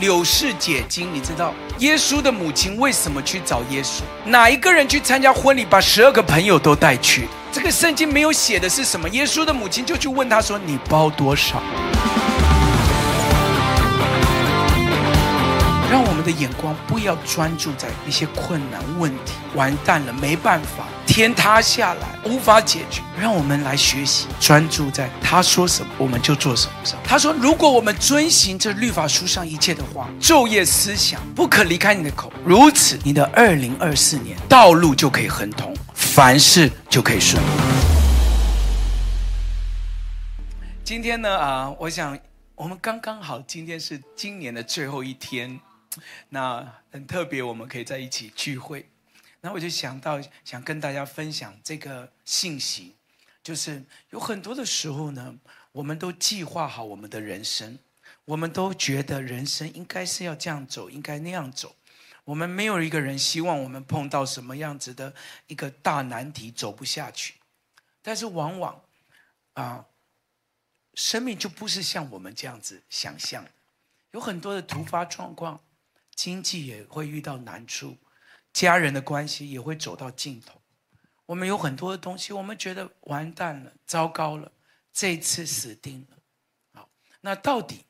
柳氏解经，你知道耶稣的母亲为什么去找耶稣？哪一个人去参加婚礼，把十二个朋友都带去？这个圣经没有写的是什么？耶稣的母亲就去问他说：“你包多少？”让我们的眼光不要专注在一些困难问题，完蛋了，没办法，天塌下来，无法解决。让我们来学习，专注在他说什么，我们就做什么上。他说：“如果我们遵行这律法书上一切的话，昼夜思想，不可离开你的口，如此，你的二零二四年道路就可以亨通，凡事就可以顺利。”今天呢，啊，我想我们刚刚好，今天是今年的最后一天。那很特别，我们可以在一起聚会。那我就想到，想跟大家分享这个信息，就是有很多的时候呢，我们都计划好我们的人生，我们都觉得人生应该是要这样走，应该那样走。我们没有一个人希望我们碰到什么样子的一个大难题走不下去。但是往往啊，生命就不是像我们这样子想象，有很多的突发状况。经济也会遇到难处，家人的关系也会走到尽头。我们有很多的东西，我们觉得完蛋了，糟糕了，这次死定了。好，那到底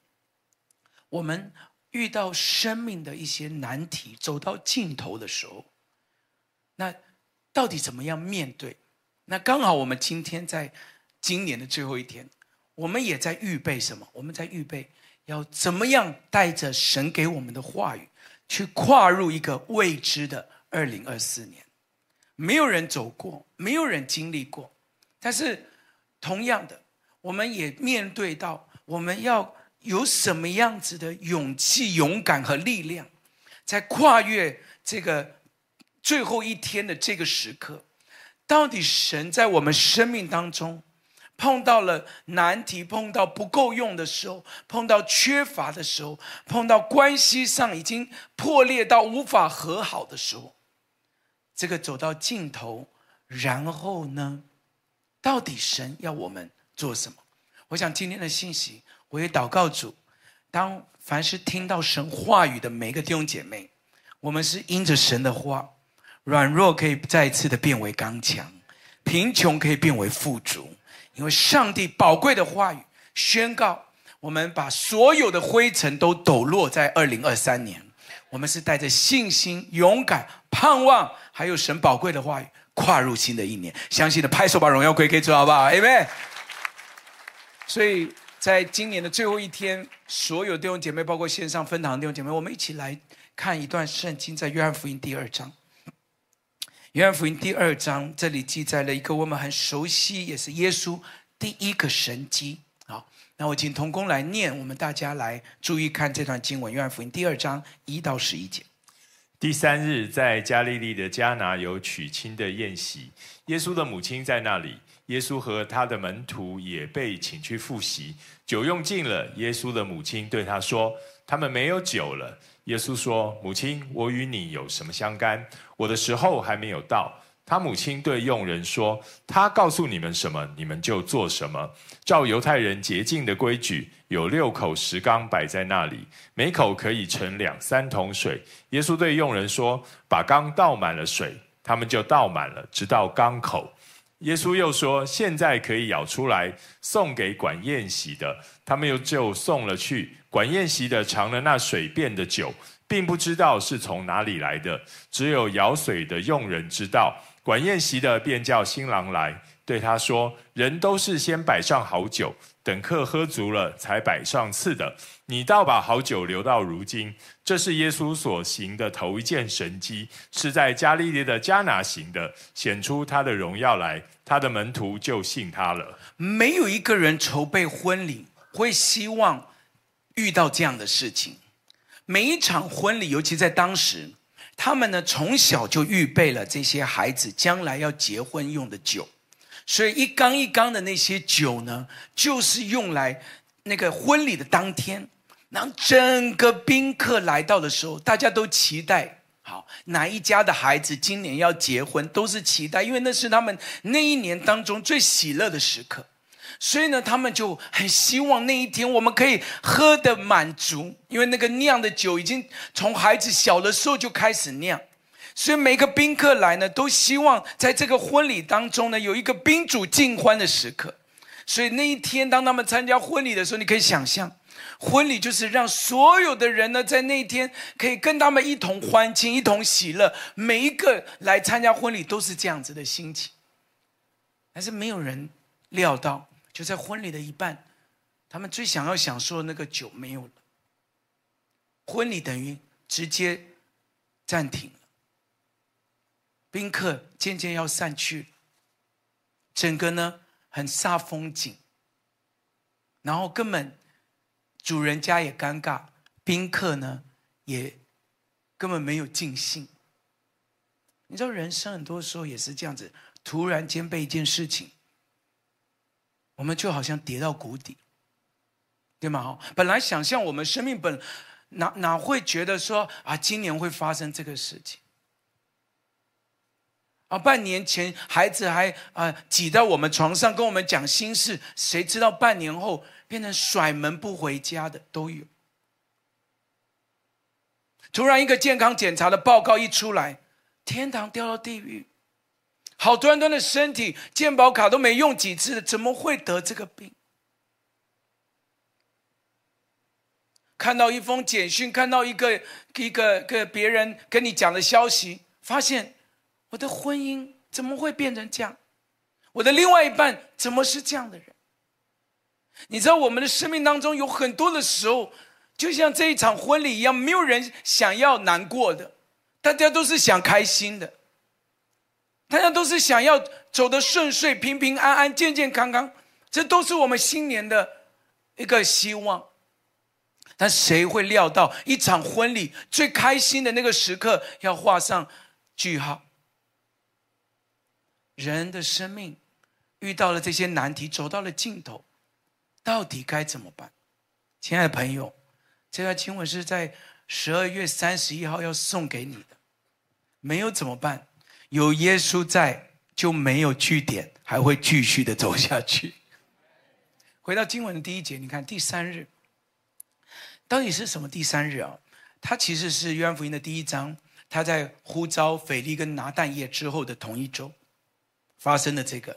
我们遇到生命的一些难题，走到尽头的时候，那到底怎么样面对？那刚好我们今天在今年的最后一天，我们也在预备什么？我们在预备要怎么样带着神给我们的话语。去跨入一个未知的二零二四年，没有人走过，没有人经历过，但是同样的，我们也面对到我们要有什么样子的勇气、勇敢和力量，在跨越这个最后一天的这个时刻，到底神在我们生命当中。碰到了难题，碰到不够用的时候，碰到缺乏的时候，碰到关系上已经破裂到无法和好的时候，这个走到尽头，然后呢，到底神要我们做什么？我想今天的信息，我也祷告主，当凡是听到神话语的每个弟兄姐妹，我们是因着神的话，软弱可以再一次的变为刚强，贫穷可以变为富足。因为上帝宝贵的话语宣告，我们把所有的灰尘都抖落在二零二三年。我们是带着信心、勇敢、盼望，还有神宝贵的话语，跨入新的一年。相信的拍手，把荣耀归给主，好不好？Amen。所以在今年的最后一天，所有弟兄姐妹，包括线上分堂的弟兄姐妹，我们一起来看一段圣经，在约翰福音第二章。约翰福音第二章，这里记载了一个我们很熟悉，也是耶稣第一个神迹。好，那我请童工来念，我们大家来注意看这段经文。约翰福音第二章一到十一节。第三日，在加利利的迦拿有娶亲的宴席，耶稣的母亲在那里，耶稣和他的门徒也被请去赴席。酒用尽了，耶稣的母亲对他说：“他们没有酒了。”耶稣说：“母亲，我与你有什么相干？我的时候还没有到。”他母亲对佣人说：“他告诉你们什么，你们就做什么。照犹太人洁净的规矩，有六口石缸摆在那里，每口可以盛两三桶水。”耶稣对佣人说：“把缸倒满了水。”他们就倒满了，直到缸口。耶稣又说：“现在可以舀出来，送给管宴席的。”他们又就送了去。管宴席的尝了那水变的酒，并不知道是从哪里来的，只有舀水的用人知道。管宴席的便叫新郎来，对他说：“人都是先摆上好酒，等客喝足了，才摆上次的。你倒把好酒留到如今。”这是耶稣所行的头一件神迹，是在加利利的迦拿行的，显出他的荣耀来，他的门徒就信他了。没有一个人筹备婚礼会希望遇到这样的事情。每一场婚礼，尤其在当时，他们呢从小就预备了这些孩子将来要结婚用的酒，所以一缸一缸的那些酒呢，就是用来那个婚礼的当天。当整个宾客来到的时候，大家都期待，好，哪一家的孩子今年要结婚，都是期待，因为那是他们那一年当中最喜乐的时刻。所以呢，他们就很希望那一天我们可以喝得满足，因为那个酿的酒已经从孩子小的时候就开始酿，所以每个宾客来呢，都希望在这个婚礼当中呢，有一个宾主尽欢的时刻。所以那一天，当他们参加婚礼的时候，你可以想象，婚礼就是让所有的人呢，在那一天可以跟他们一同欢庆、一同喜乐。每一个来参加婚礼都是这样子的心情，但是没有人料到。就在婚礼的一半，他们最想要享受的那个酒没有了，婚礼等于直接暂停，宾客渐渐要散去，整个呢很煞风景，然后根本主人家也尴尬，宾客呢也根本没有尽兴。你知道人生很多时候也是这样子，突然间被一件事情。我们就好像跌到谷底，对吗？本来想象我们生命本哪哪会觉得说啊，今年会发生这个事情啊？半年前孩子还啊挤在我们床上跟我们讲心事，谁知道半年后变成甩门不回家的都有。突然一个健康检查的报告一出来，天堂掉到地狱。好端端的身体，健保卡都没用几次的，怎么会得这个病？看到一封简讯，看到一个一个个别人跟你讲的消息，发现我的婚姻怎么会变成这样？我的另外一半怎么是这样的人？你知道，我们的生命当中有很多的时候，就像这一场婚礼一样，没有人想要难过的，大家都是想开心的。大家都是想要走得顺遂、平平安安、健健康康，这都是我们新年的一个希望。但谁会料到，一场婚礼最开心的那个时刻要画上句号？人的生命遇到了这些难题，走到了尽头，到底该怎么办？亲爱的朋友，这段经文是在十二月三十一号要送给你的，没有怎么办？有耶稣在，就没有句点，还会继续的走下去。回到经文的第一节，你看第三日，到底是什么第三日啊？它其实是约翰福音的第一章，他在呼召腓力跟拿但业之后的同一周发生的这个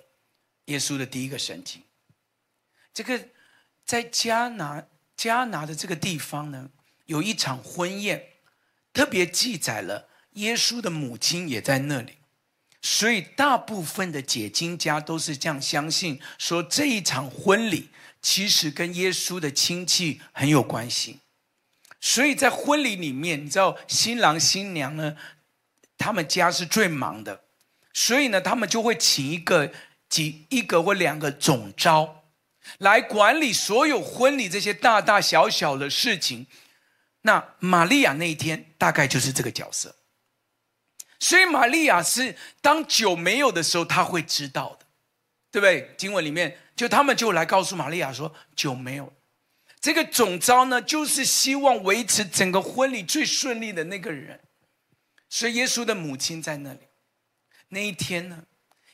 耶稣的第一个神迹。这个在加拿加拿的这个地方呢，有一场婚宴，特别记载了耶稣的母亲也在那里。所以，大部分的解经家都是这样相信，说这一场婚礼其实跟耶稣的亲戚很有关系。所以在婚礼里面，你知道新郎新娘呢，他们家是最忙的，所以呢，他们就会请一个几一个或两个总召来管理所有婚礼这些大大小小的事情。那玛利亚那一天大概就是这个角色。所以玛利亚是当酒没有的时候，她会知道的，对不对？经文里面就他们就来告诉玛利亚说酒没有。这个总召呢，就是希望维持整个婚礼最顺利的那个人。所以耶稣的母亲在那里。那一天呢，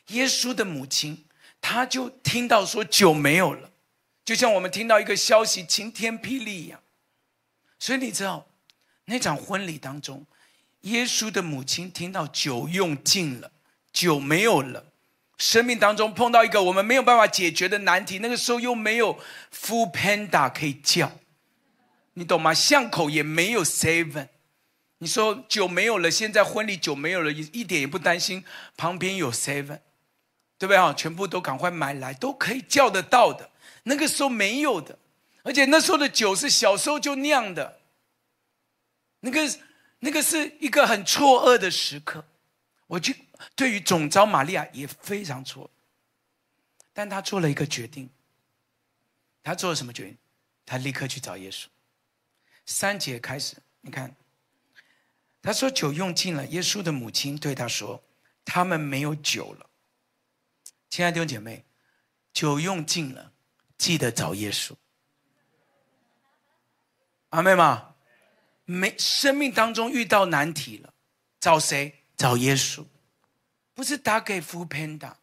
耶稣的母亲她就听到说酒没有了，就像我们听到一个消息晴天霹雳一样。所以你知道那场婚礼当中。耶稣的母亲听到酒用尽了，酒没有了，生命当中碰到一个我们没有办法解决的难题，那个时候又没有 Full Panda 可以叫，你懂吗？巷口也没有 seven，你说酒没有了，现在婚礼酒没有了，一一点也不担心，旁边有 seven，对不对啊？全部都赶快买来，都可以叫得到的。那个时候没有的，而且那时候的酒是小时候就酿的，那个。那个是一个很错愕的时刻，我就对于总召玛利亚也非常错愕，但他做了一个决定。他做了什么决定？他立刻去找耶稣。三节开始，你看，他说酒用尽了，耶稣的母亲对他说：“他们没有酒了。”亲爱的弟兄姐妹，酒用尽了，记得找耶稣。阿妹吗？没，生命当中遇到难题了，找谁？找耶稣，不是打给 foodpanda，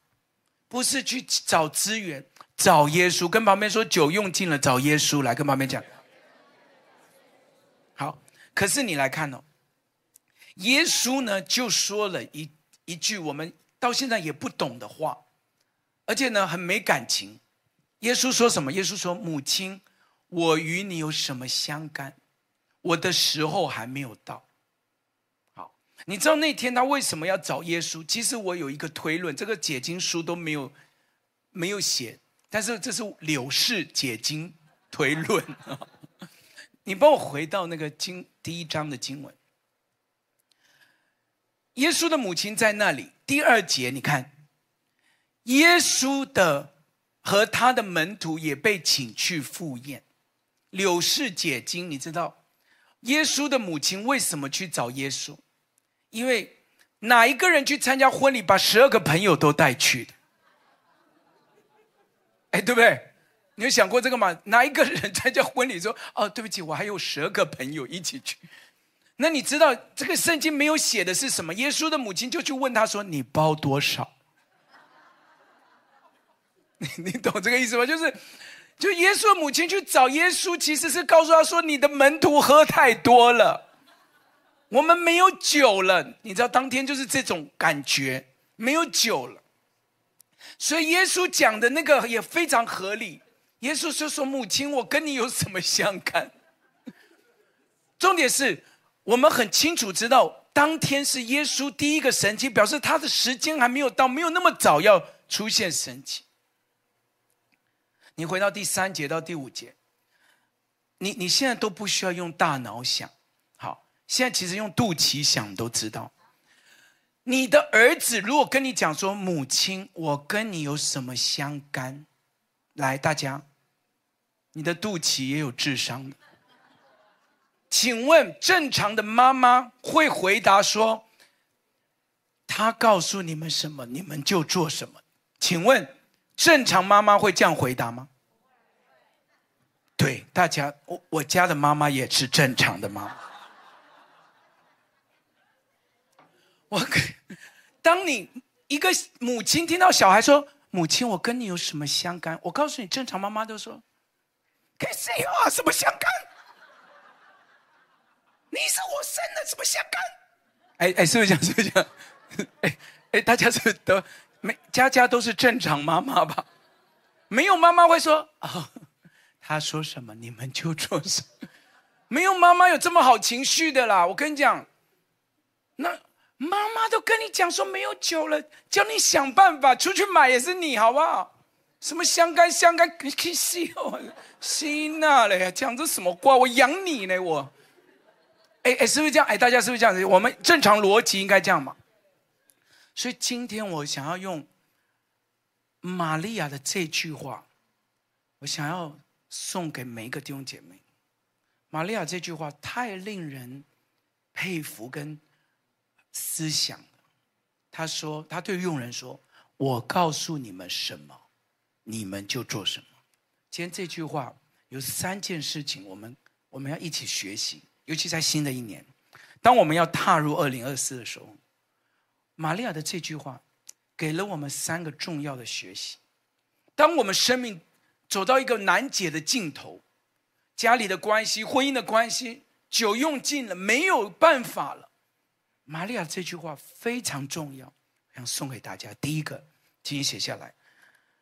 不是去找资源，找耶稣。跟旁边说，酒用尽了，找耶稣。来跟旁边讲。好，可是你来看哦，耶稣呢就说了一一句我们到现在也不懂的话，而且呢很没感情。耶稣说什么？耶稣说：“母亲，我与你有什么相干？我的时候还没有到。”好你知道那天他为什么要找耶稣？其实我有一个推论，这个解经书都没有没有写，但是这是柳氏解经推论。你帮我回到那个经第一章的经文，耶稣的母亲在那里。第二节，你看，耶稣的和他的门徒也被请去赴宴。柳氏解经，你知道耶稣的母亲为什么去找耶稣？因为哪一个人去参加婚礼，把十二个朋友都带去的？哎，对不对？你有想过这个吗？哪一个人参加婚礼说：“哦，对不起，我还有十二个朋友一起去。”那你知道这个圣经没有写的是什么？耶稣的母亲就去问他说：“你包多少？” 你你懂这个意思吗？就是，就耶稣的母亲去找耶稣，其实是告诉他说：“你的门徒喝太多了。”我们没有酒了，你知道，当天就是这种感觉，没有酒了。所以耶稣讲的那个也非常合理。耶稣就说：“母亲，我跟你有什么相干？”重点是我们很清楚知道，当天是耶稣第一个神迹，表示他的时间还没有到，没有那么早要出现神迹。你回到第三节到第五节，你你现在都不需要用大脑想。好现在其实用肚脐想都知道，你的儿子如果跟你讲说：“母亲，我跟你有什么相干？”来，大家，你的肚脐也有智商的。请问正常的妈妈会回答说：“他告诉你们什么，你们就做什么。”请问正常妈妈会这样回答吗？对，大家，我我家的妈妈也是正常的妈妈。我，当你一个母亲听到小孩说：“母亲，我跟你有什么相干？”我告诉你，正常妈妈都说：“跟谁有啊？什么相干？你是我生的，什么相干？”哎哎，是不是这样？是不是这样？哎哎，大家是都没家家都是正常妈妈吧？没有妈妈会说：“哦，他说什么你们就做什么。”没有妈妈有这么好情绪的啦！我跟你讲，那。妈妈都跟你讲说没有酒了，叫你想办法出去买也是你，好不好？什么相干相干，你可以笑，心哪嘞？讲这什么话？我养你呢，我。哎哎，是不是这样？哎，大家是不是这样子？我们正常逻辑应该这样嘛？所以今天我想要用玛利亚的这句话，我想要送给每一个弟兄姐妹。玛利亚这句话太令人佩服跟。思想了，他说：“他对佣人说，我告诉你们什么，你们就做什么。”今天这句话有三件事情，我们我们要一起学习，尤其在新的一年，当我们要踏入二零二四的时候，玛利亚的这句话给了我们三个重要的学习。当我们生命走到一个难解的尽头，家里的关系、婚姻的关系，酒用尽了，没有办法了。玛利亚这句话非常重要，想送给大家。第一个，请你写下来：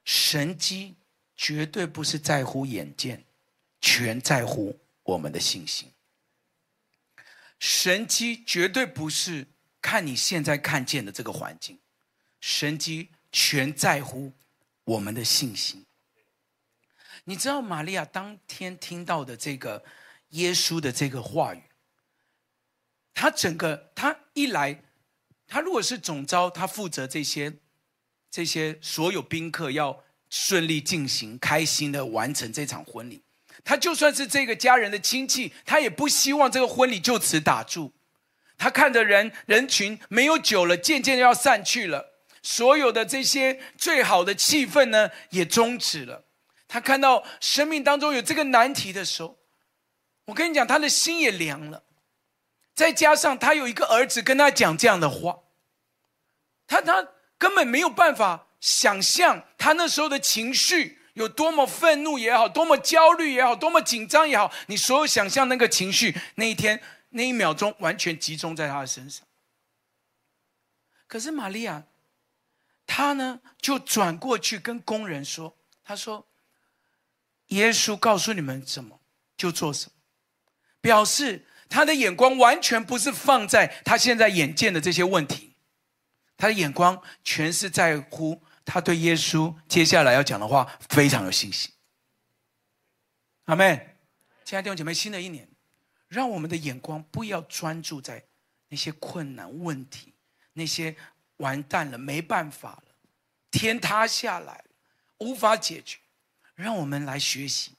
神迹绝对不是在乎眼见，全在乎我们的信心。神迹绝对不是看你现在看见的这个环境，神迹全在乎我们的信心。你知道玛利亚当天听到的这个耶稣的这个话语。他整个，他一来，他如果是总召，他负责这些，这些所有宾客要顺利进行，开心的完成这场婚礼。他就算是这个家人的亲戚，他也不希望这个婚礼就此打住。他看着人人群没有酒了，渐渐要散去了，所有的这些最好的气氛呢，也终止了。他看到生命当中有这个难题的时候，我跟你讲，他的心也凉了。再加上他有一个儿子跟他讲这样的话，他他根本没有办法想象他那时候的情绪有多么愤怒也好，多么焦虑也好，多么紧张也好，你所有想象那个情绪，那一天那一秒钟完全集中在他的身上。可是玛利亚，她呢就转过去跟工人说：“她说，耶稣告诉你们什么就做什么，表示他的眼光完全不是放在他现在眼见的这些问题，他的眼光全是在乎。”他对耶稣接下来要讲的话非常有信心。阿门。亲爱的弟兄姐妹，新的一年，让我们的眼光不要专注在那些困难问题，那些完蛋了、没办法了、天塌下来了、无法解决。让我们来学习，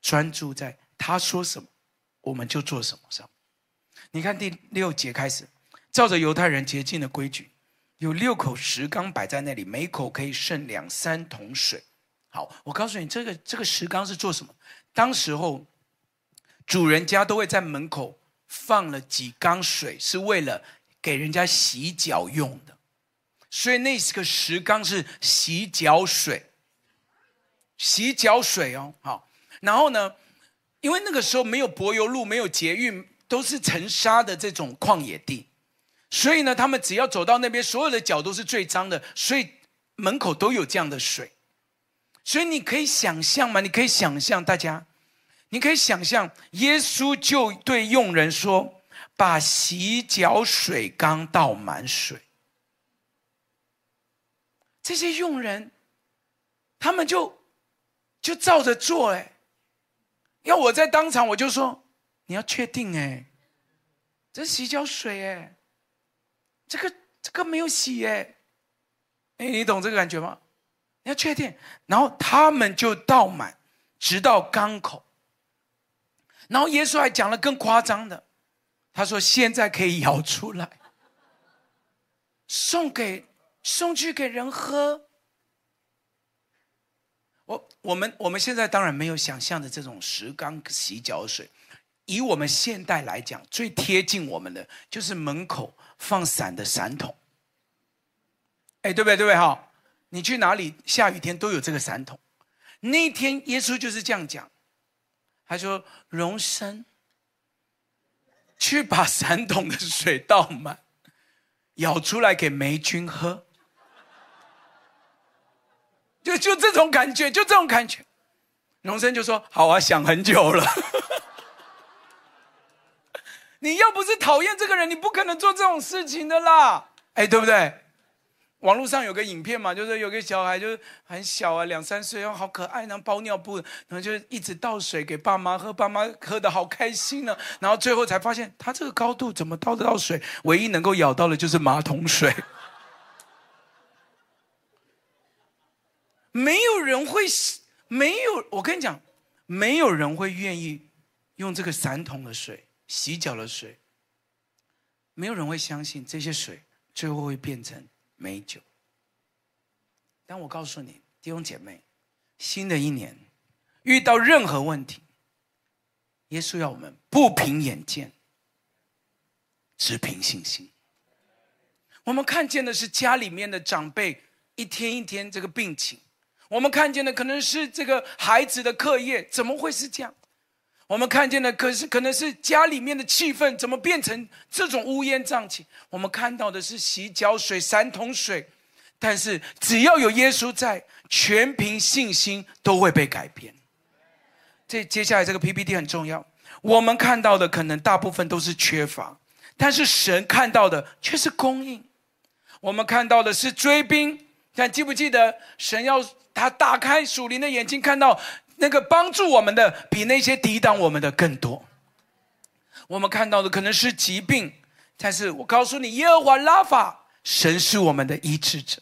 专注在他说什么，我们就做什么上。你看第六节开始，照着犹太人洁净的规矩。有六口石缸摆在那里，每口可以盛两三桶水。好，我告诉你，这个这个石缸是做什么？当时候，主人家都会在门口放了几缸水，是为了给人家洗脚用的。所以那个石缸是洗脚水，洗脚水哦。好，然后呢，因为那个时候没有柏油路，没有捷运，都是沉沙的这种旷野地。所以呢，他们只要走到那边，所有的脚都是最脏的，所以门口都有这样的水。所以你可以想象吗？你可以想象，大家，你可以想象，耶稣就对佣人说：“把洗脚水缸倒满水。”这些佣人，他们就就照着做。哎，要我在当场，我就说：“你要确定哎，这洗脚水哎。”这个这个没有洗耶，哎，你懂这个感觉吗？你要确定，然后他们就倒满，直到缸口。然后耶稣还讲了更夸张的，他说：“现在可以舀出来，送给送去给人喝。”我我们我们现在当然没有想象的这种石缸洗脚水，以我们现代来讲，最贴近我们的就是门口。放伞的伞筒，哎，对不对？对不对？哈，你去哪里下雨天都有这个伞筒。那天耶稣就是这样讲，他说：“荣生，去把伞筒的水倒满，舀出来给霉菌喝。”就就这种感觉，就这种感觉。荣生就说：“好啊，想很久了。”你要不是讨厌这个人，你不可能做这种事情的啦，哎，对不对？网络上有个影片嘛，就是有个小孩，就是很小啊，两三岁，然后好可爱，然后包尿布，然后就一直倒水给爸妈喝，爸妈喝的好开心呢。然后最后才发现，他这个高度怎么倒得到水？唯一能够舀到的就是马桶水。没有人会，没有，我跟你讲，没有人会愿意用这个散桶的水。洗脚的水，没有人会相信这些水最后会变成美酒。但我告诉你，弟兄姐妹，新的一年遇到任何问题，耶稣要我们不凭眼见，只凭信心。我们看见的是家里面的长辈一天一天这个病情，我们看见的可能是这个孩子的课业，怎么会是这样？我们看见的可是可能是家里面的气氛怎么变成这种乌烟瘴气？我们看到的是洗脚水、三桶水，但是只要有耶稣在，全凭信心都会被改变。这接下来这个 PPT 很重要。我们看到的可能大部分都是缺乏，但是神看到的却是供应。我们看到的是追兵，但记不记得神要他打开属灵的眼睛，看到？那个帮助我们的比那些抵挡我们的更多。我们看到的可能是疾病，但是我告诉你，耶和华拉法，神是我们的医治者。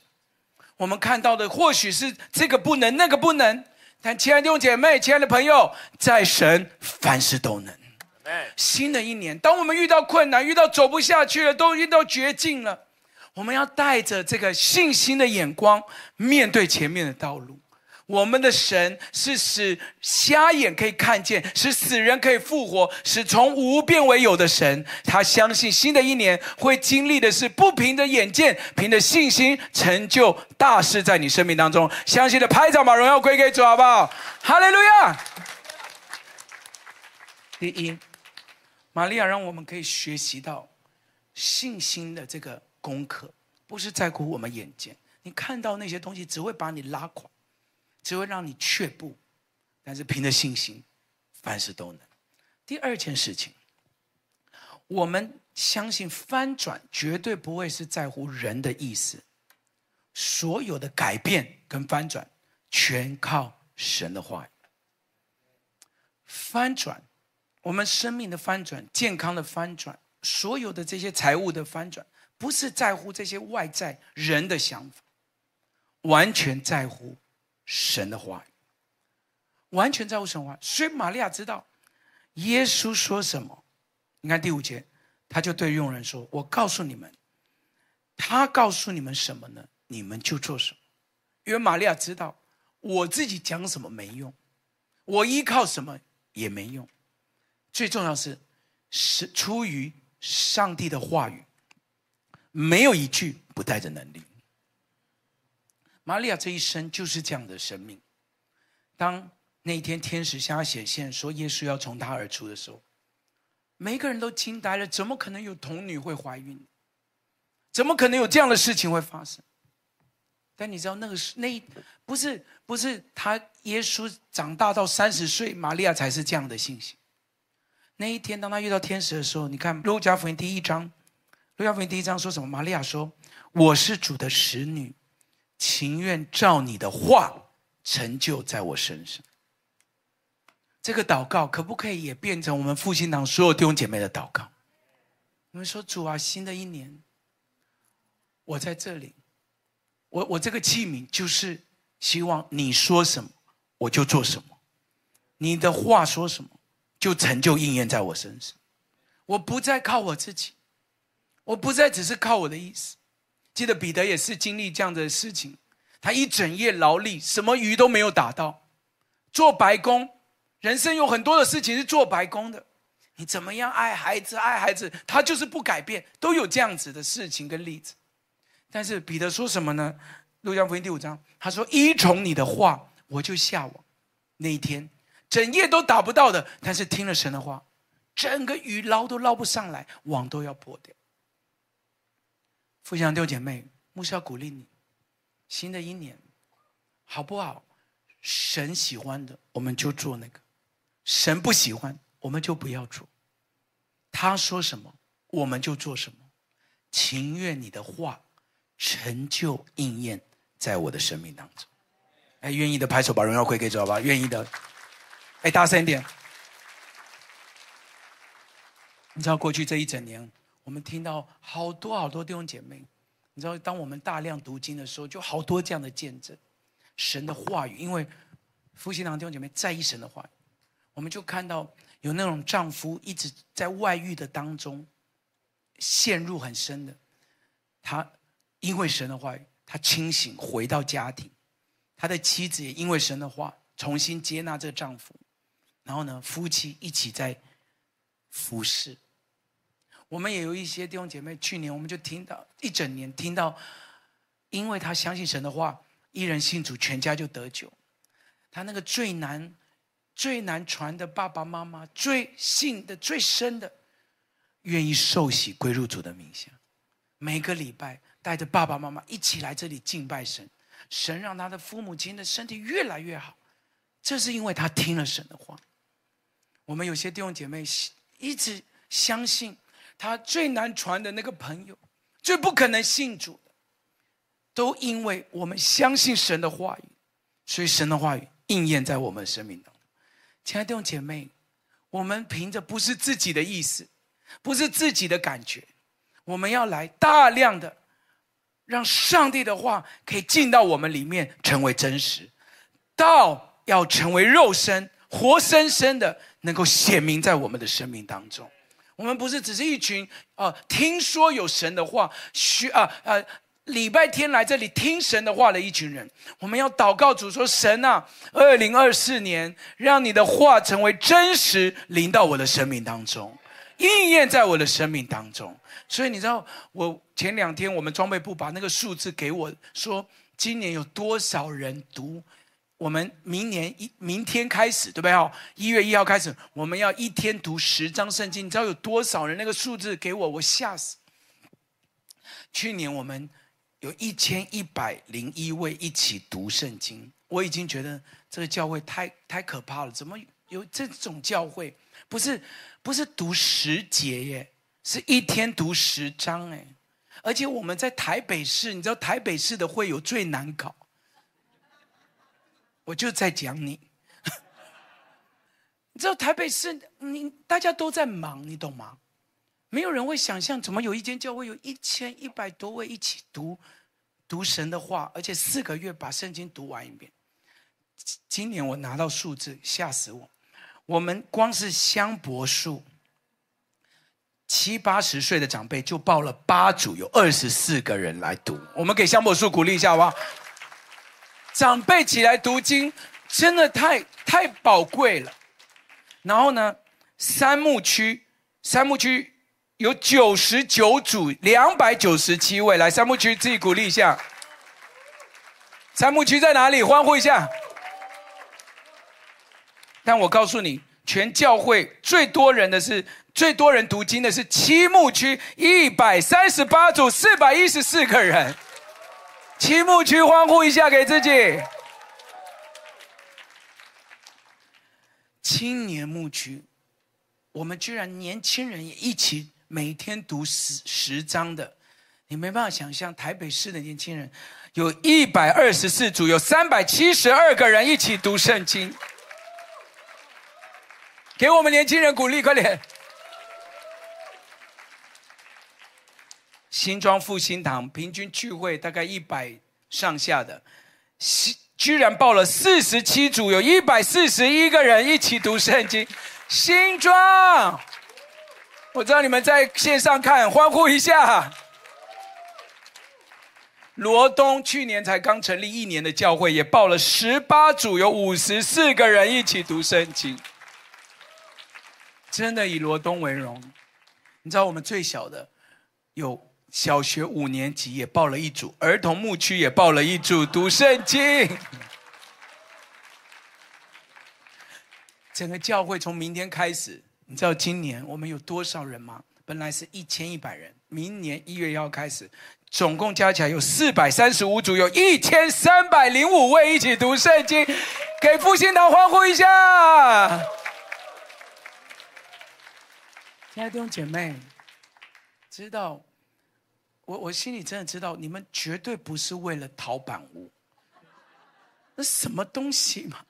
我们看到的或许是这个不能，那个不能，但亲爱的弟兄姐妹，亲爱的朋友，在神凡事都能。新的一年，当我们遇到困难，遇到走不下去了，都遇到绝境了，我们要带着这个信心的眼光面对前面的道路。我们的神是使瞎眼可以看见，使死人可以复活，使从无变为有的神。他相信新的一年会经历的是不凭着眼见，凭着信心成就大事在你生命当中。相信的拍掌，把荣耀归给主，好不好？哈利路亚！第一，玛利亚让我们可以学习到信心的这个功课，不是在乎我们眼见，你看到那些东西只会把你拉垮。只会让你却步，但是凭着信心，凡事都能。第二件事情，我们相信翻转绝对不会是在乎人的意思，所有的改变跟翻转全靠神的话语。翻转，我们生命的翻转、健康的翻转、所有的这些财务的翻转，不是在乎这些外在人的想法，完全在乎。神的话语，完全在乎神话。所以玛利亚知道耶稣说什么。你看第五节，他就对佣人说：“我告诉你们，他告诉你们什么呢？你们就做什么。因为玛利亚知道，我自己讲什么没用，我依靠什么也没用。最重要是，是出于上帝的话语，没有一句不带着能力。”玛利亚这一生就是这样的生命。当那一天天使向她显现，说耶稣要从她而出的时候，每个人都惊呆了。怎么可能有童女会怀孕？怎么可能有这样的事情会发生？但你知道那个是那不是不是他耶稣长大到三十岁，玛利亚才是这样的信心。那一天，当他遇到天使的时候，你看路加福音第一章，路加福音第一章说什么？玛利亚说：“我是主的使女。”情愿照你的话成就在我身上。这个祷告可不可以也变成我们复兴堂所有弟兄姐妹的祷告？你们说主啊，新的一年，我在这里，我我这个器皿就是希望你说什么我就做什么，你的话说什么就成就应验在我身上。我不再靠我自己，我不再只是靠我的意思。记得彼得也是经历这样的事情，他一整夜劳力，什么鱼都没有打到，做白工，人生有很多的事情是做白工的。你怎么样爱孩子，爱孩子，他就是不改变，都有这样子的事情跟例子。但是彼得说什么呢？路加福音第五章，他说：“依从你的话，我就下网。”那一天，整夜都打不到的，但是听了神的话，整个鱼捞都捞不上来，网都要破掉。富强六姐妹，牧师要鼓励你，新的一年，好不好？神喜欢的，我们就做那个；神不喜欢，我们就不要做。他说什么，我们就做什么。情愿你的话成就应验在我的生命当中。哎，愿意的拍手，把荣耀归给主，好吧？愿意的，哎，大声一点。你知道过去这一整年。我们听到好多好多弟兄姐妹，你知道，当我们大量读经的时候，就好多这样的见证，神的话语。因为夫妻堂弟兄姐妹在意神的话语，我们就看到有那种丈夫一直在外遇的当中陷入很深的，他因为神的话语，他清醒回到家庭，他的妻子也因为神的话重新接纳这个丈夫，然后呢，夫妻一起在服侍。我们也有一些弟兄姐妹，去年我们就听到一整年听到，因为他相信神的话，一人信主，全家就得救。他那个最难、最难传的爸爸妈妈，最信的最深的，愿意受洗归入主的名下。每个礼拜带着爸爸妈妈一起来这里敬拜神，神让他的父母亲的身体越来越好，这是因为他听了神的话。我们有些弟兄姐妹一直相信。他最难传的那个朋友，最不可能信主的，都因为我们相信神的话语，所以神的话语应验在我们生命当中。亲爱的弟兄姐妹，我们凭着不是自己的意思，不是自己的感觉，我们要来大量的让上帝的话可以进到我们里面，成为真实，道要成为肉身，活生生的能够显明在我们的生命当中。我们不是只是一群啊、呃，听说有神的话，学啊啊礼拜天来这里听神的话的一群人，我们要祷告主说：“神啊，二零二四年，让你的话成为真实，临到我的生命当中，应验在我的生命当中。”所以你知道，我前两天我们装备部把那个数字给我说，今年有多少人读？我们明年一明天开始，对不对？哦，一月一号开始，我们要一天读十章圣经。你知道有多少人？那个数字给我，我吓死。去年我们。有一千一百零一位一起读圣经，我已经觉得这个教会太太可怕了。怎么有这种教会？不是不是读十节耶，是一天读十章哎。而且我们在台北市，你知道台北市的会有最难搞。我就在讲你，你知道台北市，你大家都在忙，你懂吗？没有人会想象，怎么有一间教会有一千一百多位一起读读神的话，而且四个月把圣经读完一遍。今年我拿到数字，吓死我！我们光是香柏树七八十岁的长辈就报了八组，有二十四个人来读。我们给香柏树鼓励一下好不好？长辈起来读经，真的太太宝贵了。然后呢，三牧区，三牧区。有九十九组，两百九十七位，来三牧区自己鼓励一下。三牧区在哪里？欢呼一下。但我告诉你，全教会最多人的是最多人读经的是七牧区，一百三十八组，四百一十四个人。七木区欢呼一下给自己。青年牧区，我们居然年轻人也一起。每天读十十章的，你没办法想象台北市的年轻人有一百二十四组，有三百七十二个人一起读圣经，给我们年轻人鼓励，快点！新庄复兴堂平均聚会大概一百上下的，居然报了四十七组，有一百四十一个人一起读圣经，新庄。我知道你们在线上看，欢呼一下。罗东去年才刚成立一年的教会，也报了十八组，有五十四个人一起读圣经，真的以罗东为荣。你知道我们最小的有小学五年级也报了一组，儿童牧区也报了一组读圣经。整个教会从明天开始。你知道今年我们有多少人吗？本来是一千一百人，明年一月一号开始，总共加起来有四百三十五组，有一千三百零五位一起读圣经，给复兴堂欢呼一下！亲爱的弟兄姐妹，知道我我心里真的知道，你们绝对不是为了陶板屋，那什么东西嘛？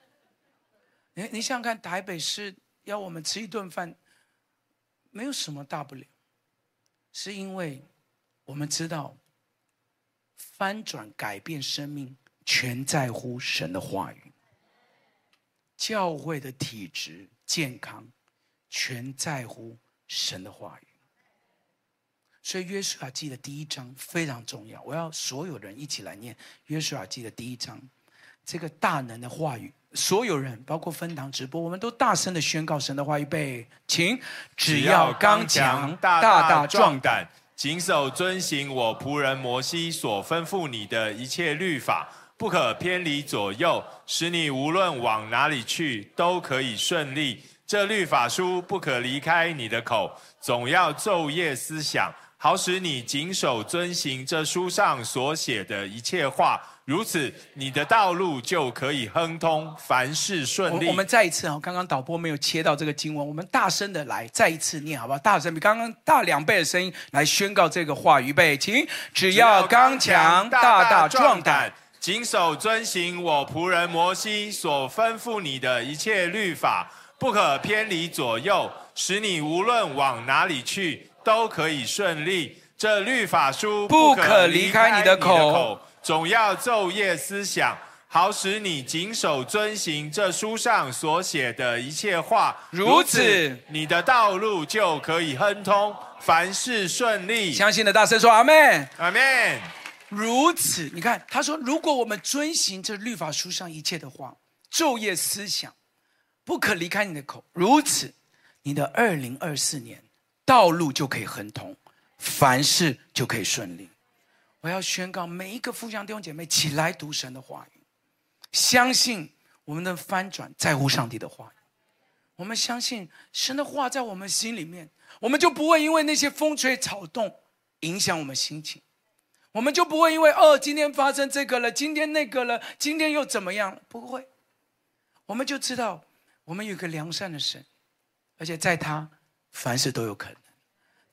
你你想想看，台北市。要我们吃一顿饭，没有什么大不了，是因为我们知道翻转改变生命全在乎神的话语，教会的体质健康全在乎神的话语，所以约书亚记的第一章非常重要，我要所有人一起来念约书亚记的第一章，这个大能的话语。所有人，包括分堂直播，我们都大声的宣告神的话预备，请只要刚强，大大壮胆，谨守遵行我仆人摩西所吩咐你的一切律法，不可偏离左右，使你无论往哪里去都可以顺利。这律法书不可离开你的口，总要昼夜思想，好使你谨守遵行这书上所写的一切话。如此，你的道路就可以亨通，凡事顺利。我，我们再一次啊，刚刚导播没有切到这个经文，我们大声的来再一次念，好不好？大声比刚刚大两倍的声音来宣告这个话。预备，请只要刚强，大大壮胆，谨守遵行我仆人摩西所吩咐你的一切律法，不可偏离左右，使你无论往哪里去都可以顺利。这律法书不可离开你的口。总要昼夜思想，好使你谨守遵行这书上所写的一切话。如此，你的道路就可以亨通，凡事顺利。相信的大声说阿门，阿门。如此，你看他说，如果我们遵行这律法书上一切的话，昼夜思想，不可离开你的口。如此，你的二零二四年道路就可以亨通，凡事就可以顺利。我要宣告每一个富香弟兄姐妹起来读神的话语，相信我们的翻转在乎上帝的话语。我们相信神的话在我们心里面，我们就不会因为那些风吹草动影响我们心情。我们就不会因为哦，今天发生这个了，今天那个了，今天又怎么样？不会，我们就知道我们有个良善的神，而且在他凡事都有可能。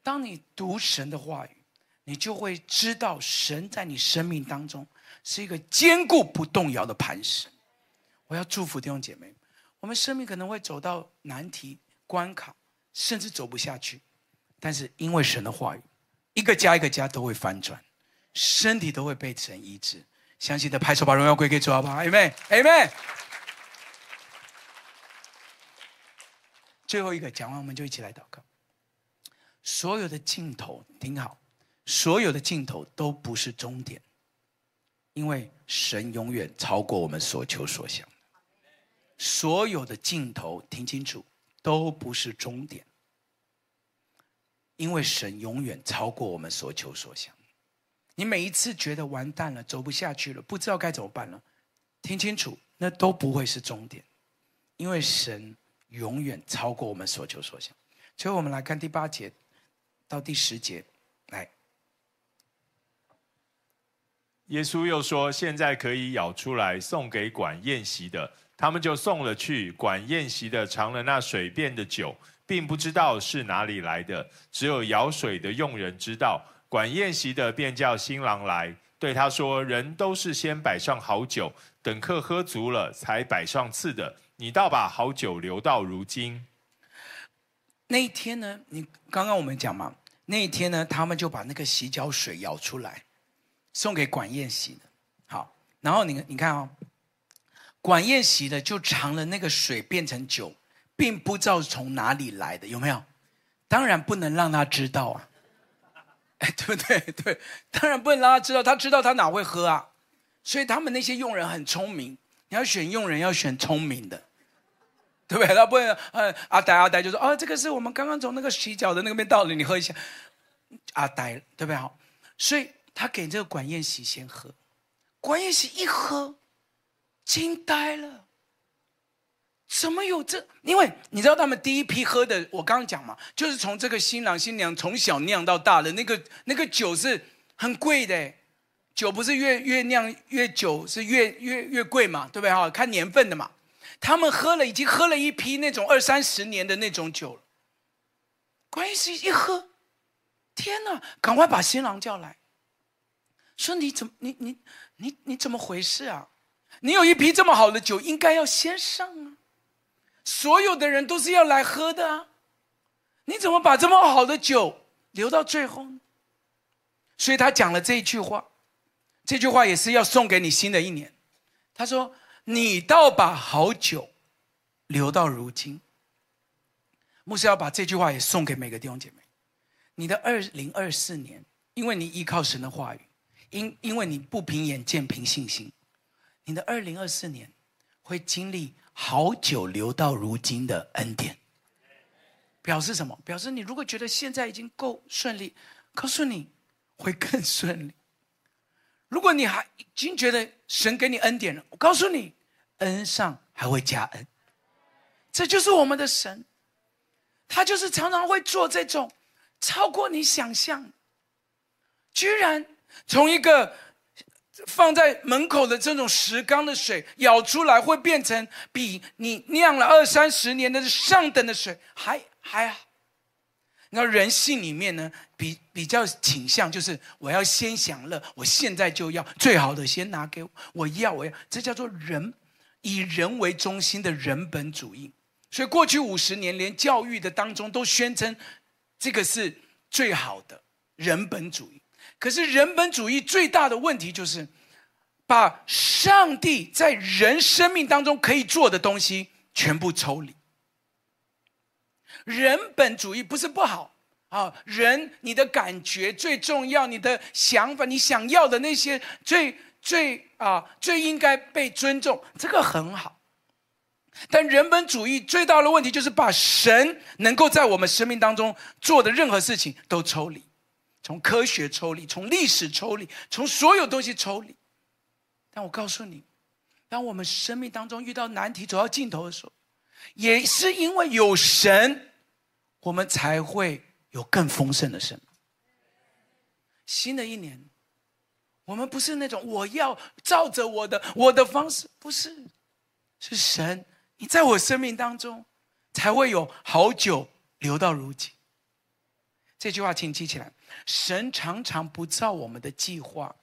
当你读神的话语，你就会知道神在你生命当中是一个坚固不动摇的磐石。我要祝福弟兄姐妹，我们生命可能会走到难题关卡，甚至走不下去，但是因为神的话语，一个家一个家都会翻转。身体都会被神医治，相信的拍手把荣耀归给主，好不好？Amen，Amen。最后一个讲完，我们就一起来祷告。所有的尽头，听好，所有的尽头都不是终点，因为神永远超过我们所求所想。所有的尽头，听清楚，都不是终点，因为神永远超过我们所求所想。你每一次觉得完蛋了，走不下去了，不知道该怎么办了，听清楚，那都不会是终点，因为神永远超过我们所求所想。最后，我们来看第八节到第十节，来，耶稣又说：“现在可以舀出来送给管宴席的。”他们就送了去。管宴席的尝了那水变的酒，并不知道是哪里来的，只有舀水的用人知道。管宴席的便叫新郎来，对他说：“人都是先摆上好酒，等客喝足了，才摆上次的。你倒把好酒留到如今。”那一天呢？你刚刚我们讲嘛，那一天呢，他们就把那个洗脚水舀出来，送给管宴席的。好，然后你你看哦，管宴席的就尝了那个水变成酒，并不知道从哪里来的，有没有？当然不能让他知道啊。哎，对不对？对，当然不能让他知道，他知道他哪会喝啊？所以他们那些佣人很聪明，你要选佣人要选聪明的，对不对？他不会，呃，阿呆阿呆就说，哦，这个是我们刚刚从那个洗脚的那个边倒的，你喝一下。阿呆，对不对？好，所以他给这个管宴席先喝，管宴席一喝，惊呆了。怎么有这？因为你知道他们第一批喝的，我刚刚讲嘛，就是从这个新郎新娘从小酿到大的那个那个酒是很贵的，酒不是越越酿越久是越越越贵嘛，对不对哈？看年份的嘛。他们喝了已经喝了一批那种二三十年的那种酒了。管宴席一喝，天哪！赶快把新郎叫来，说你怎么你你你你怎么回事啊？你有一批这么好的酒，应该要先上啊。所有的人都是要来喝的啊！你怎么把这么好的酒留到最后呢？所以他讲了这一句话，这句话也是要送给你新的一年。他说：“你倒把好酒留到如今。”牧师要把这句话也送给每个弟兄姐妹。你的二零二四年，因为你依靠神的话语，因因为你不凭眼见，凭信心，你的二零二四年会经历。好久留到如今的恩典，表示什么？表示你如果觉得现在已经够顺利，告诉你会更顺利。如果你还已经觉得神给你恩典了，我告诉你，恩上还会加恩。这就是我们的神，他就是常常会做这种超过你想象，居然从一个。放在门口的这种石缸的水舀出来，会变成比你酿了二三十年的上等的水还还。那人性里面呢，比比较倾向就是我要先享乐，我现在就要最好的先拿给我，我要我要，这叫做人以人为中心的人本主义。所以过去五十年，连教育的当中都宣称这个是最好的人本主义。可是人本主义最大的问题就是，把上帝在人生命当中可以做的东西全部抽离。人本主义不是不好啊，人你的感觉最重要，你的想法，你想要的那些最最啊最应该被尊重，这个很好。但人本主义最大的问题就是把神能够在我们生命当中做的任何事情都抽离，从科学抽离，从历史抽离，从所有东西抽离。但我告诉你，当我们生命当中遇到难题、走到尽头的时候，也是因为有神，我们才会有更丰盛的生命。新的一年，我们不是那种我要照着我的我的方式，不是，是神。你在我生命当中，才会有好久留到如今。这句话请记起来：神常常不照我们的计划，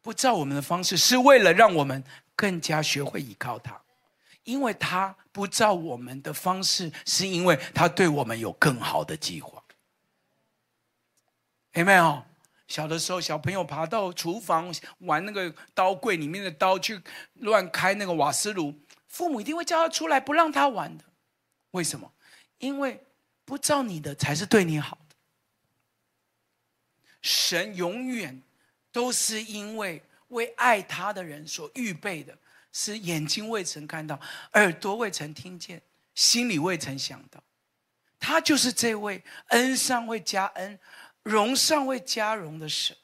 不照我们的方式，是为了让我们更加学会依靠他。因为他不照我们的方式，是因为他对我们有更好的计划。有没有？小的时候，小朋友爬到厨房玩那个刀柜里面的刀，去乱开那个瓦斯炉。父母一定会叫他出来，不让他玩的。为什么？因为不照你的才是对你好的。神永远都是因为为爱他的人所预备的，是眼睛未曾看到，耳朵未曾听见，心里未曾想到。他就是这位恩上会加恩，荣上未加荣的神。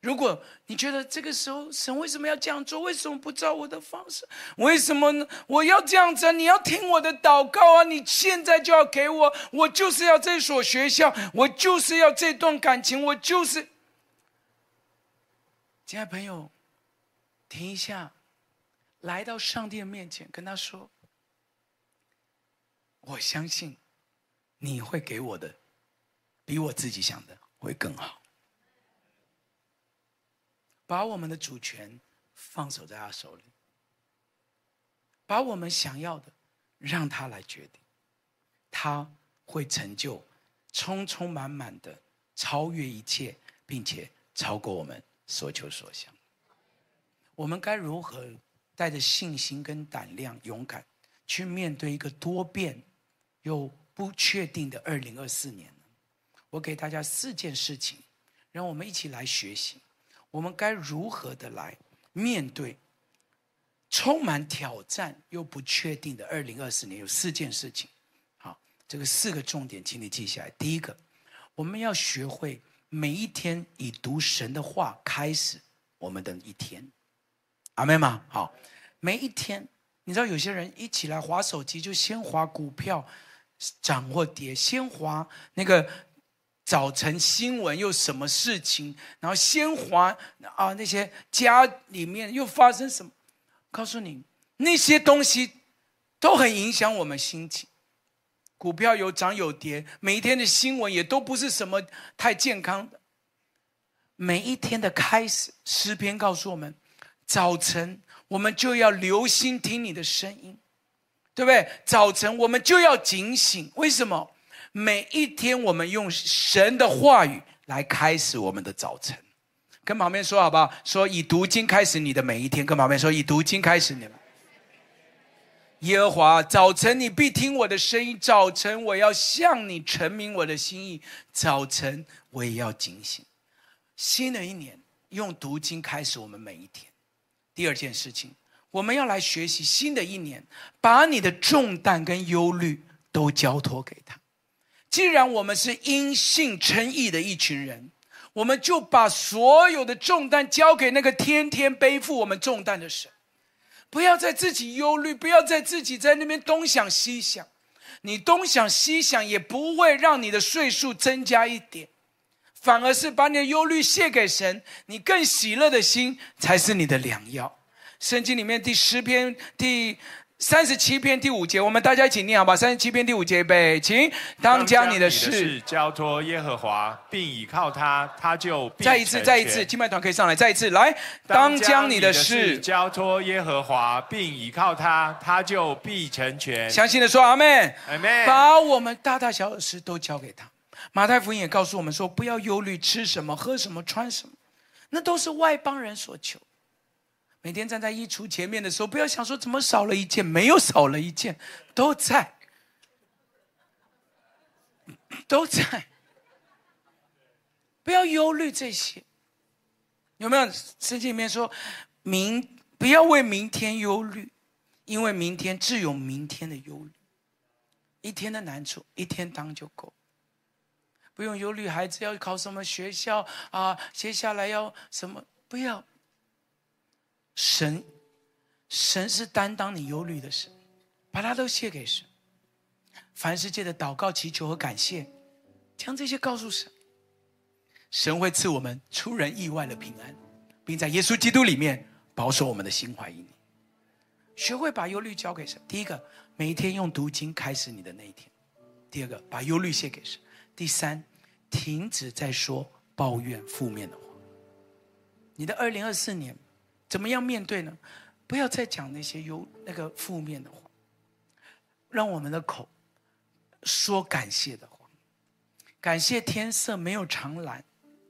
如果你觉得这个时候神为什么要这样做？为什么不照我的方式？为什么呢？我要这样子，你要听我的祷告啊！你现在就要给我，我就是要这所学校，我就是要这段感情，我就是。亲爱朋友，停一下，来到上帝的面前，跟他说：“我相信你会给我的，比我自己想的会更好。”把我们的主权放手在他手里，把我们想要的让他来决定，他会成就，充充满满的超越一切，并且超过我们所求所想。我们该如何带着信心跟胆量，勇敢去面对一个多变又不确定的二零二四年？我给大家四件事情，让我们一起来学习。我们该如何的来面对充满挑战又不确定的二零二四年？有四件事情，好，这个四个重点，请你记下来。第一个，我们要学会每一天以读神的话开始我们的一天。阿们吗？好，每一天，你知道有些人一起来划手机，就先划股票涨或跌，先划那个。早晨新闻又什么事情？然后先滑啊，那些家里面又发生什么？告诉你，那些东西都很影响我们心情。股票有涨有跌，每一天的新闻也都不是什么太健康的。每一天的开始，诗篇告诉我们，早晨我们就要留心听你的声音，对不对？早晨我们就要警醒，为什么？每一天，我们用神的话语来开始我们的早晨。跟旁边说好不好？说以读经开始你的每一天。跟旁边说以读经开始你们。耶和华，早晨你必听我的声音。早晨我要向你陈明我的心意。早晨我也要警醒。新的一年用读经开始我们每一天。第二件事情，我们要来学习新的一年，把你的重担跟忧虑都交托给他。既然我们是因信称义的一群人，我们就把所有的重担交给那个天天背负我们重担的神。不要再自己忧虑，不要再自己在那边东想西想。你东想西想也不会让你的岁数增加一点，反而是把你的忧虑卸给神，你更喜乐的心才是你的良药。圣经里面第十篇第。三十七篇第五节，我们大家一起念好吧。三十七篇第五节，预备，请当将你的事交托耶和华，并倚靠他，他就必再一次，再一次，敬拜团可以上来，再一次来。当将你的事交托耶和华，并倚靠他，他就必成全。相信的说，阿门，阿门。把我们大大小小的事都交给他。马太福音也告诉我们说，不要忧虑吃什么、喝什么、穿什么，那都是外邦人所求。每天站在衣橱前面的时候，不要想说怎么少了一件，没有少了一件，都在。都在。不要忧虑这些，有没有？圣经里面说，明不要为明天忧虑，因为明天自有明天的忧虑。一天的难处，一天当就够，不用忧虑孩子要考什么学校啊，接下来要什么？不要。神，神是担当你忧虑的神，把它都卸给神。凡世界的祷告、祈求和感谢，将这些告诉神。神会赐我们出人意外的平安，并在耶稣基督里面保守我们的心怀意念。学会把忧虑交给神。第一个，每一天用读经开始你的那一天；第二个，把忧虑卸给神；第三，停止再说抱怨负面的话。你的二零二四年怎么样面对呢？不要再讲那些有那个负面的话，让我们的口说感谢的话。感谢天色没有长蓝。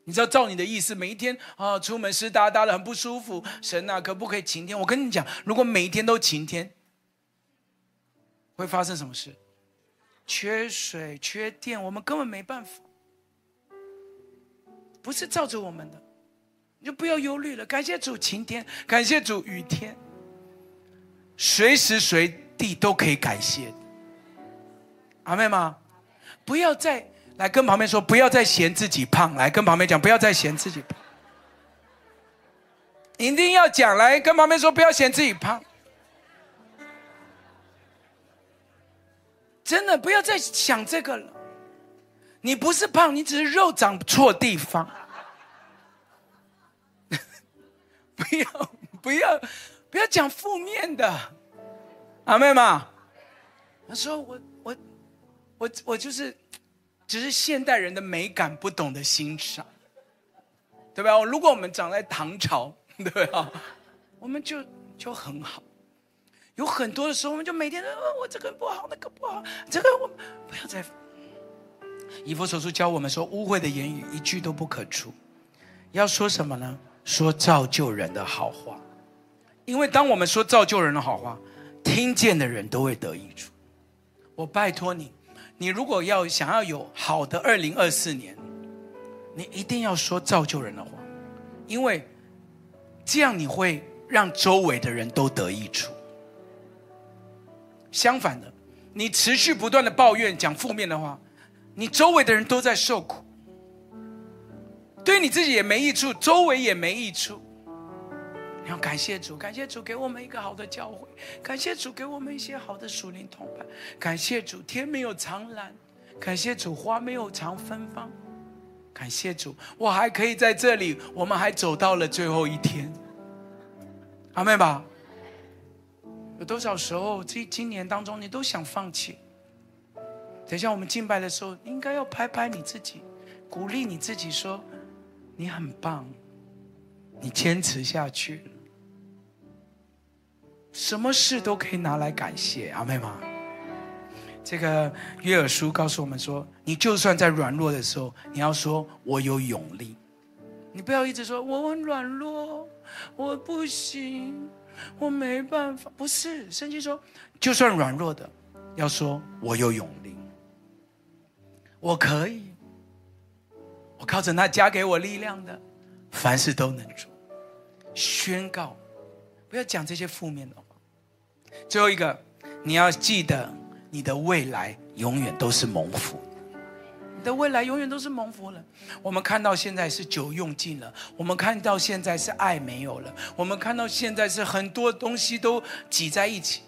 你知道照你的意思，每一天啊，出门湿哒哒的，很不舒服。神啊，可不可以晴天？我跟你讲，如果每一天都晴天，会发生什么事？缺水、缺电，我们根本没办法。不是照着我们的，就不要忧虑了。感谢主晴天，感谢主雨天，随时随地都可以感谢。阿妹吗？不要再。来跟旁边说，不要再嫌自己胖。来跟旁边讲，不要再嫌自己胖。一定要讲，来跟旁边说，不要嫌自己胖。真的不要再想这个了。你不是胖，你只是肉长错地方。不要不要不要讲负面的，阿妹嘛。他说我我我我就是。只是现代人的美感不懂得欣赏，对吧？如果我们长在唐朝，对吧？我们就就很好。有很多的时候，我们就每天都我这个不好，那个不好，这个我不要再。以弗所书教我们说，污秽的言语一句都不可出。要说什么呢？说造就人的好话。因为当我们说造就人的好话，听见的人都会得益处。我拜托你。你如果要想要有好的二零二四年，你一定要说造就人的话，因为这样你会让周围的人都得益处。相反的，你持续不断的抱怨、讲负面的话，你周围的人都在受苦，对你自己也没益处，周围也没益处。要感谢主，感谢主给我们一个好的教会，感谢主给我们一些好的属灵同伴，感谢主天没有长蓝，感谢主花没有常芬芳，感谢主我还可以在这里，我们还走到了最后一天，阿妹吧。有多少时候这今年当中你都想放弃？等一下我们敬拜的时候，应该要拍拍你自己，鼓励你自己说，你很棒，你坚持下去。什么事都可以拿来感谢，阿妹吗？这个约尔书告诉我们说，你就算在软弱的时候，你要说我有勇力，你不要一直说我很软弱，我不行，我没办法。不是，圣经说，就算软弱的，要说我有勇力，我可以，我靠着那加给我力量的，凡事都能做。宣告，不要讲这些负面的话。最后一个，你要记得，你的未来永远都是蒙福。你的未来永远都是蒙福了。我们看到现在是酒用尽了，我们看到现在是爱没有了，我们看到现在是很多东西都挤在一起。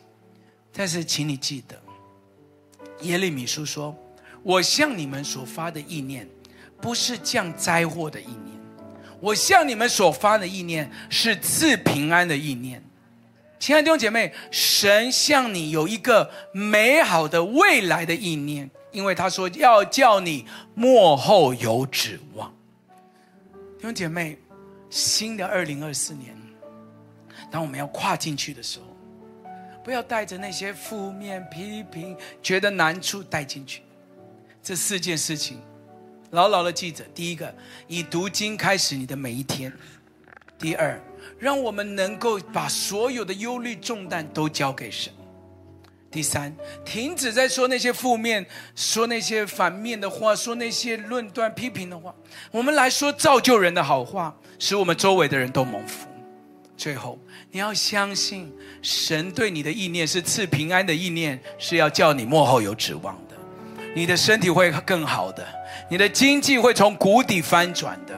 但是，请你记得，耶利米书说：“我向你们所发的意念，不是降灾祸的意念；我向你们所发的意念，是赐平安的意念。”亲爱的弟兄姐妹，神向你有一个美好的未来的意念，因为他说要叫你末后有指望。弟兄姐妹，新的二零二四年，当我们要跨进去的时候，不要带着那些负面批评、觉得难处带进去。这四件事情，牢牢的记着：第一个，以读经开始你的每一天；第二，让我们能够把所有的忧虑重担都交给神。第三，停止在说那些负面、说那些反面的话、说那些论断、批评的话。我们来说造就人的好话，使我们周围的人都蒙福。最后，你要相信，神对你的意念是赐平安的意念，是要叫你幕后有指望的。你的身体会更好的，你的经济会从谷底翻转的。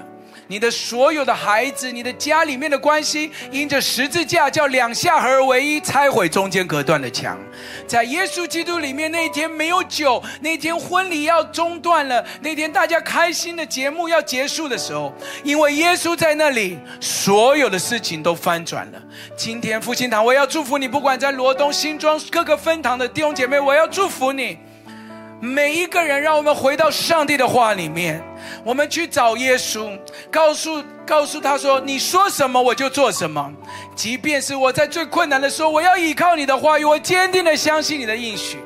你的所有的孩子，你的家里面的关系，因着十字架叫两下合而为一，拆毁中间隔断的墙。在耶稣基督里面，那一天没有酒，那天婚礼要中断了，那天大家开心的节目要结束的时候，因为耶稣在那里，所有的事情都翻转了。今天复兴堂，我要祝福你，不管在罗东、新庄各个分堂的弟兄姐妹，我要祝福你。每一个人，让我们回到上帝的话里面，我们去找耶稣，告诉告诉他说：“你说什么，我就做什么。即便是我在最困难的时候，我要依靠你的话语，我坚定的相信你的应许。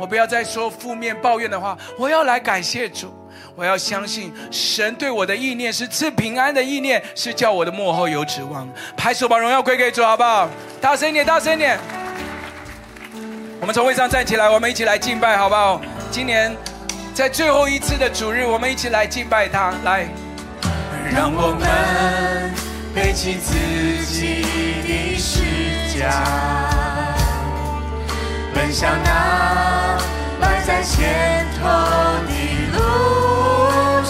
我不要再说负面抱怨的话，我要来感谢主。我要相信神对我的意念是赐平安的意念，是叫我的幕后有指望。拍手把荣耀归给主，好不好？大声一点，大声一点。我们从位上站起来，我们一起来敬拜，好不好？”今年在最后一次的主日，我们一起来敬拜他。来，让我们背起自己的十架，奔向那摆在前头的路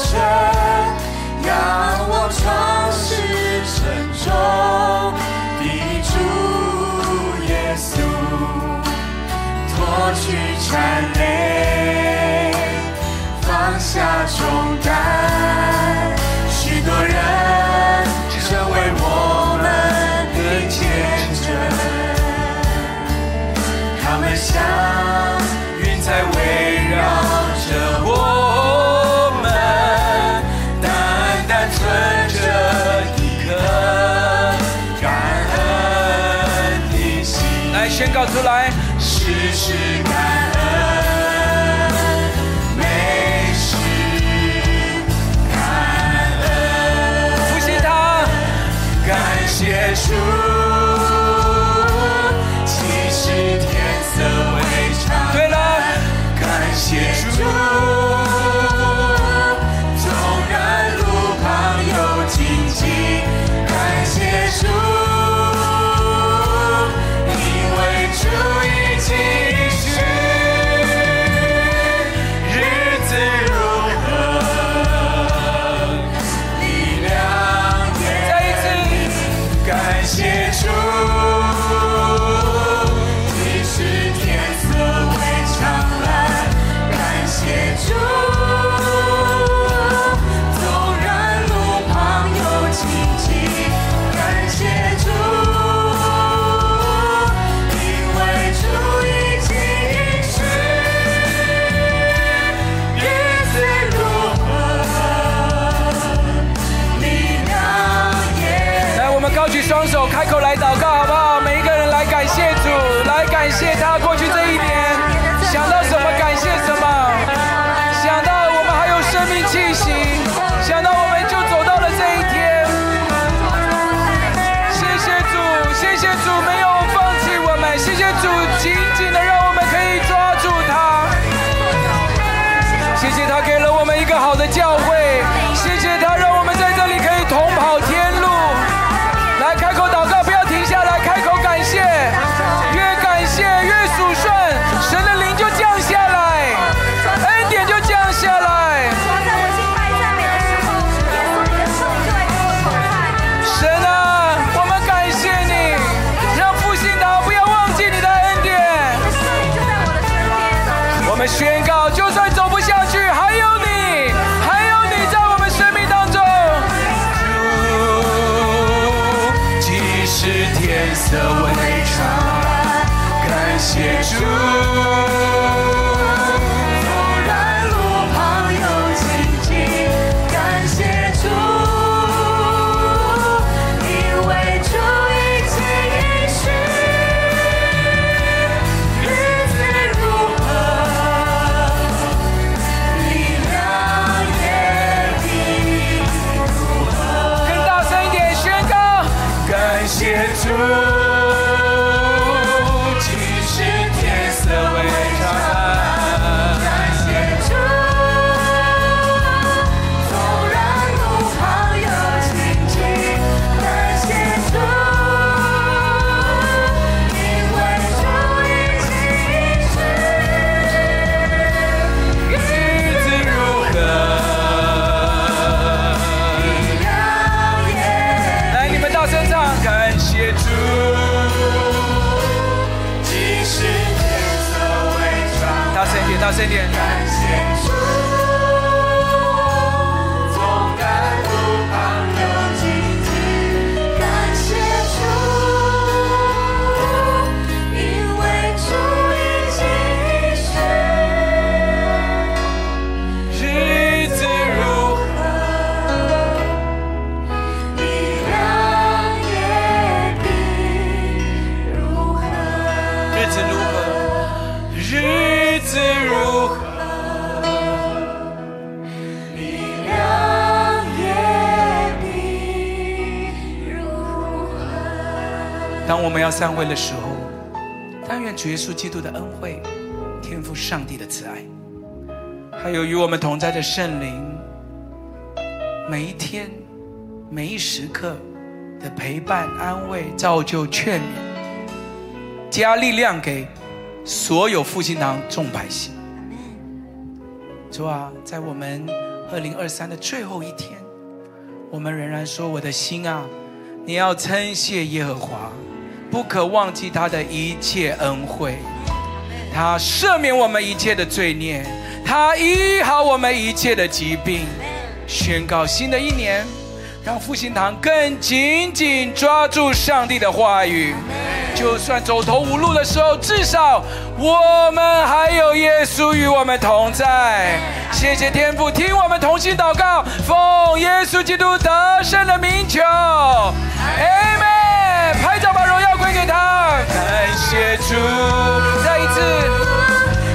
程，仰望创世沉重的主耶稣，脱去缠累。下重担，许多人成为我们的见证，他们像云彩要散会的时候，但愿主耶稣基督的恩惠、天赋上帝的慈爱，还有与我们同在的圣灵，每一天、每一时刻的陪伴、安慰、造就、劝勉，加力量给所有复兴堂众百姓。主啊，在我们二零二三的最后一天，我们仍然说：“我的心啊，你要称谢耶和华。”不可忘记他的一切恩惠，他赦免我们一切的罪孽，他医好我们一切的疾病。宣告新的一年，让复兴堂更紧紧抓住上帝的话语。就算走投无路的时候，至少我们还有耶稣与我们同在。谢谢天父，听我们同心祷告，奉耶稣基督得胜的名求，阿门。归给他，感谢主，再一次。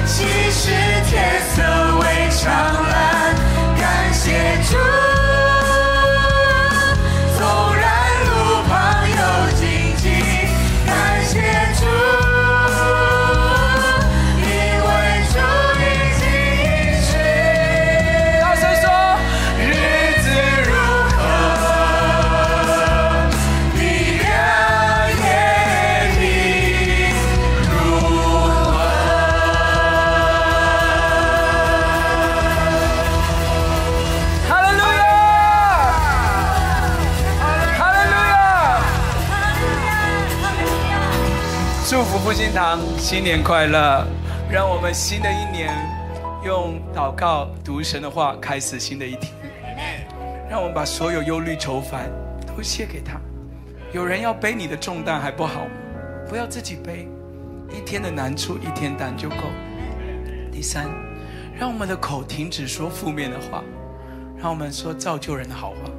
其实天色未长。新年快乐！让我们新的一年用祷告读神的话开始新的一天。让我们把所有忧虑愁烦都卸给他。有人要背你的重担还不好吗？不要自己背，一天的难处一天担就够。第三，让我们的口停止说负面的话，让我们说造就人的好话，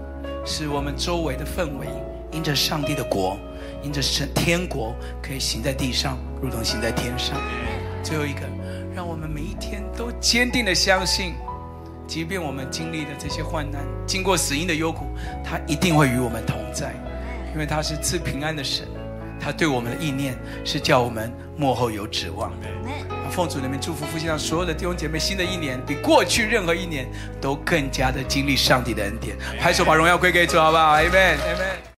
使我们周围的氛围因着上帝的国。因着神天国可以行在地上，如同行在天上。最后一个，让我们每一天都坚定的相信，即便我们经历的这些患难，经过死因的幽谷，他一定会与我们同在，因为他是赐平安的神。他对我们的意念是叫我们幕后有指望的。奉主的名祝福夫妻上所有的弟兄姐妹，新的一年比过去任何一年都更加的经历上帝的恩典。拍手把荣耀归给主，好不好？Amen，Amen。